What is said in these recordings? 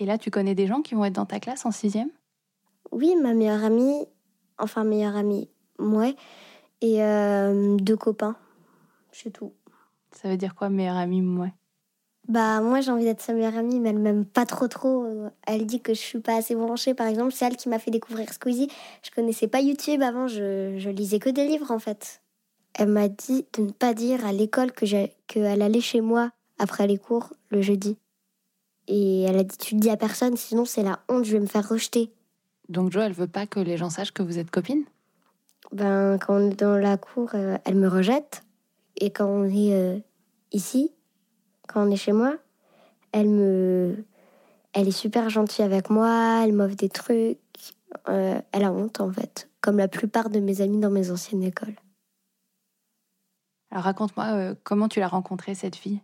Et là, tu connais des gens qui vont être dans ta classe en sixième? Oui, ma meilleure amie, enfin meilleure amie, moi, et euh, deux copains, c'est tout. Ça veut dire quoi, meilleure amie, moi Bah moi j'ai envie d'être sa meilleure amie, mais elle m'aime pas trop trop. Elle dit que je suis pas assez branchée, par exemple. C'est elle qui m'a fait découvrir Squeezie. Je connaissais pas YouTube avant, je, je lisais que des livres en fait. Elle m'a dit de ne pas dire à l'école que j'ai- qu'elle allait chez moi après les cours le jeudi. Et elle a dit tu le dis à personne, sinon c'est la honte, je vais me faire rejeter. Donc Jo, elle veut pas que les gens sachent que vous êtes copines? Ben, quand on est dans la cour, euh, elle me rejette. Et quand on est euh, ici, quand on est chez moi, elle me. Elle est super gentille avec moi, elle m'offre des trucs. Euh, elle a honte, en fait. Comme la plupart de mes amis dans mes anciennes écoles. Alors raconte-moi comment tu l'as rencontrée, cette fille?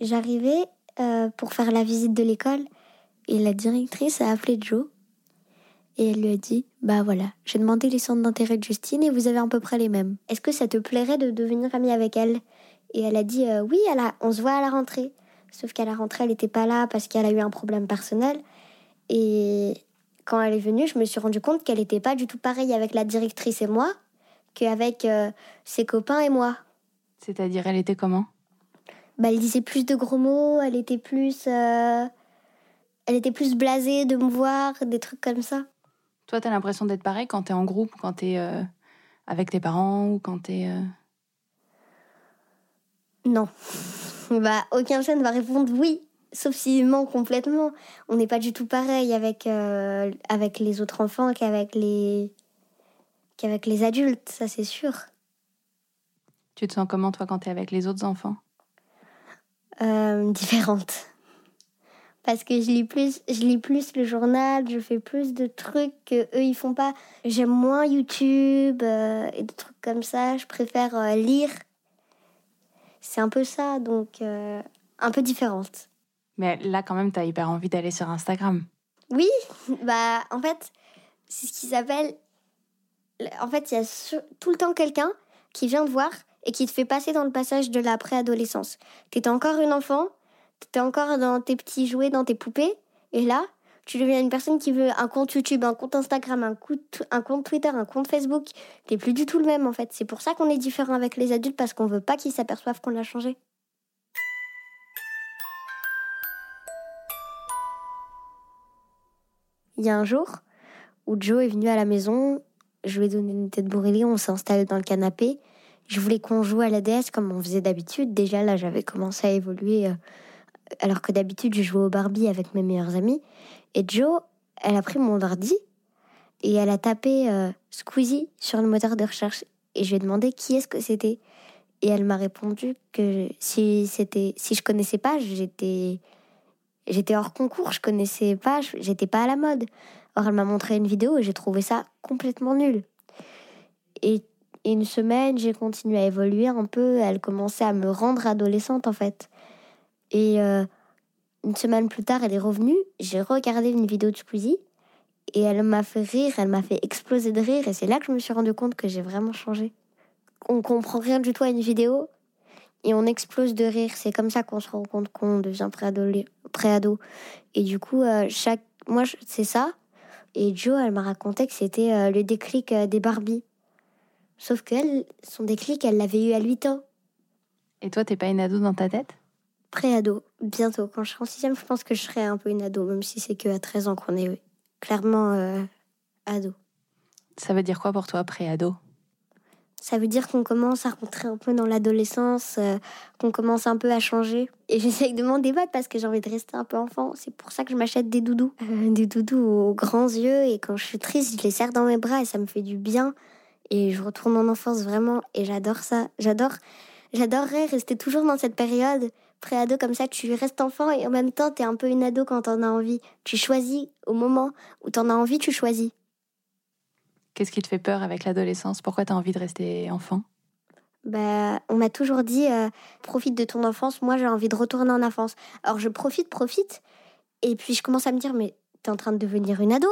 J'arrivais euh, pour faire la visite de l'école et la directrice a appelé Joe. Et elle lui a dit Bah voilà, j'ai demandé les centres d'intérêt de Justine et vous avez à peu près les mêmes. Est-ce que ça te plairait de devenir amie avec elle? Et elle a dit Euh, Oui, elle on se voit à la rentrée. Sauf qu'à la rentrée, elle n'était pas là parce qu'elle a eu un problème personnel. Et quand elle est venue, je me suis rendu compte qu'elle n'était pas du tout pareille avec la directrice et moi qu'avec euh, ses copains et moi. C'est-à-dire, elle était comment? Bah, elle disait plus de gros mots, elle était plus. euh, Elle était plus blasée de me voir, des trucs comme ça. Toi, t'as l'impression d'être pareil quand t'es en groupe, quand t'es euh, avec tes parents ou quand t'es... euh, Non. bah, aucun jeune va répondre oui, sauf s'il ment complètement. On n'est pas du tout pareil avec, euh, avec les autres enfants qu'avec les. qu'avec les adultes, ça c'est sûr. Tu te sens comment, toi, quand t'es avec les autres enfants? Euh, différente. Parce que je lis plus, je lis plus le journal, je fais plus de trucs que eux ils font pas. J'aime moins YouTube euh, et des trucs comme ça. Je préfère euh, lire. C'est un peu ça, donc euh, un peu différente. Mais là, quand même, t'as hyper envie d'aller sur Instagram. Oui, bah en fait, c'est ce qui s'appelle. En fait, il y a tout le temps quelqu'un qui vient te voir et qui te fait passer dans le passage de la préadolescence. T'étais encore une enfant, t'étais encore dans tes petits jouets, dans tes poupées, et là, tu deviens une personne qui veut un compte YouTube, un compte Instagram, un, compte Twitter, un compte Facebook. T'es plus du tout le même en fait. C'est pour ça qu'on est différent avec les adultes parce qu'on veut pas qu'ils s'aperçoivent qu'on a changé. Il y a un jour où Joe est venu à la maison, je lui ai donné une tête brûlée, on s'est installé dans le canapé. Je voulais qu'on joue à la DS comme on faisait d'habitude. Déjà là, j'avais commencé à évoluer, euh, alors que d'habitude, je jouais au Barbie avec mes meilleurs amis. Et Joe, elle a pris mon ordi et elle a tapé euh, Squeezie sur le moteur de recherche. Et je lui ai demandé qui est-ce que c'était. Et elle m'a répondu que si c'était, si je connaissais pas, j'étais, j'étais hors concours, je connaissais pas, j'étais pas à la mode. Or, elle m'a montré une vidéo et j'ai trouvé ça complètement nul. Et une semaine, j'ai continué à évoluer un peu. Elle commençait à me rendre adolescente, en fait. Et euh, une semaine plus tard, elle est revenue. J'ai regardé une vidéo de Squeezie. Et elle m'a fait rire, elle m'a fait exploser de rire. Et c'est là que je me suis rendu compte que j'ai vraiment changé. On comprend rien du tout à une vidéo. Et on explose de rire. C'est comme ça qu'on se rend compte qu'on devient préado. Et du coup, euh, chaque... moi, c'est ça. Et Jo, elle m'a raconté que c'était euh, le déclic des Barbie. Sauf qu'elle, son déclic, elle l'avait eu à 8 ans. Et toi, t'es pas une ado dans ta tête? Pré-ado, bientôt. Quand je serai en sixième, je pense que je serai un peu une ado, même si c'est que à 13 ans qu'on est clairement euh, ado. Ça veut dire quoi pour toi, pré-ado? Ça veut dire qu'on commence à rentrer un peu dans l'adolescence, euh, qu'on commence un peu à changer. Et j'essaye de m'en débattre parce que j'ai envie de rester un peu enfant. C'est pour ça que je m'achète des doudous. Euh, des doudous aux grands yeux. Et quand je suis triste, je les serre dans mes bras et ça me fait du bien. Et je retourne en enfance vraiment. Et j'adore ça. J'adore. J'adorerais rester toujours dans cette période pré-ado comme ça. Tu restes enfant et en même temps, tu es un peu une ado quand t'en as envie. Tu choisis au moment où t'en as envie, tu choisis. Qu'est-ce qui te fait peur avec l'adolescence? Pourquoi tu as envie de rester enfant? Bah, on m'a toujours dit euh, profite de ton enfance. Moi, j'ai envie de retourner en enfance. Alors, je profite, profite. Et puis, je commence à me dire mais t'es en train de devenir une ado?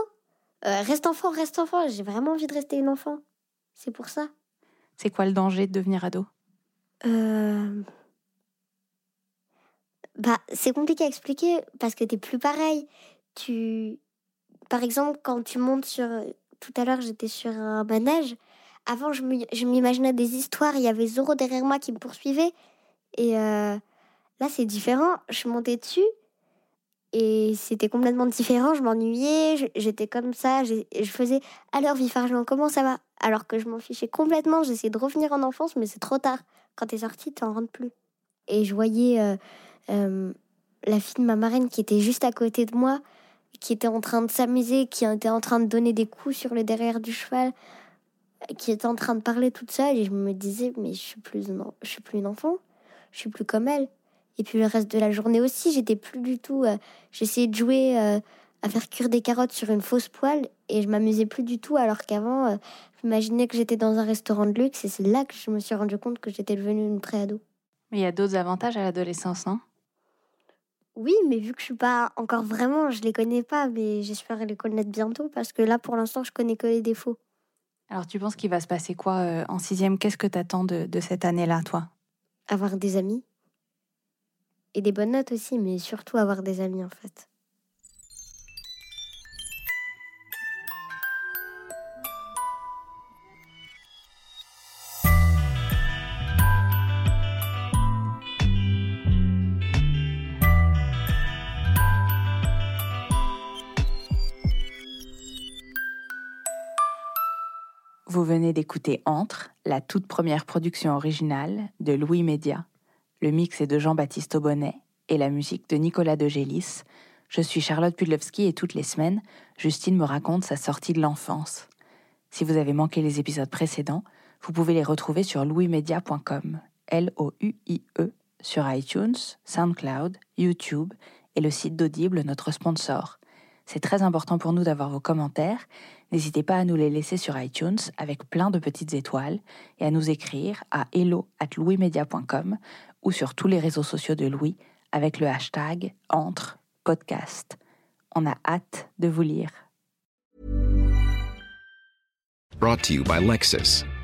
Euh, Reste enfant, reste enfant. J'ai vraiment envie de rester une enfant. C'est pour ça. C'est quoi le danger de devenir ado? Euh... Bah, c'est compliqué à expliquer parce que t'es plus pareil. Tu, par exemple, quand tu montes sur tout à l'heure, j'étais sur un manège. Avant, je m'imaginais des histoires. Il y avait Zoro derrière moi qui me poursuivait. Et euh, là, c'est différent. Je montée dessus. Et c'était complètement différent. Je m'ennuyais. J'étais comme ça. Je faisais Alors, Vifargeon, comment ça va? Alors que je m'en fichais complètement. J'essayais de revenir en enfance, mais c'est trop tard. Quand t'es sortie, t'en rentres plus. Et je voyais euh, euh, la fille de ma marraine qui était juste à côté de moi qui était en train de s'amuser, qui était en train de donner des coups sur le derrière du cheval, qui était en train de parler toute seule, et je me disais, mais je suis plus, je suis plus une enfant, je suis plus comme elle. Et puis le reste de la journée aussi, j'étais plus du tout. Euh, j'essayais de jouer euh, à faire cuire des carottes sur une fausse poêle et je m'amusais plus du tout. Alors qu'avant, euh, j'imaginais que j'étais dans un restaurant de luxe et c'est là que je me suis rendu compte que j'étais devenue une préado. Mais il y a d'autres avantages à l'adolescence, non? Oui, mais vu que je suis pas encore vraiment, je les connais pas, mais j'espère les connaître bientôt parce que là, pour l'instant, je connais que les défauts. Alors, tu penses qu'il va se passer quoi en sixième? Qu'est-ce que tu attends de, de cette année-là, toi? Avoir des amis. Et des bonnes notes aussi, mais surtout avoir des amis, en fait. Vous venez d'écouter Entre, la toute première production originale de Louis Média. Le mix est de Jean-Baptiste Aubonnet et la musique de Nicolas de Gélis. Je suis Charlotte Pudlowski et toutes les semaines, Justine me raconte sa sortie de l'enfance. Si vous avez manqué les épisodes précédents, vous pouvez les retrouver sur louismedia.com, L-O-U-I-E, sur iTunes, SoundCloud, YouTube et le site d'Audible, notre sponsor. C'est très important pour nous d'avoir vos commentaires. N'hésitez pas à nous les laisser sur iTunes avec plein de petites étoiles et à nous écrire à hello at louismedia.com ou sur tous les réseaux sociaux de Louis avec le hashtag entre podcast. On a hâte de vous lire. Brought to you by.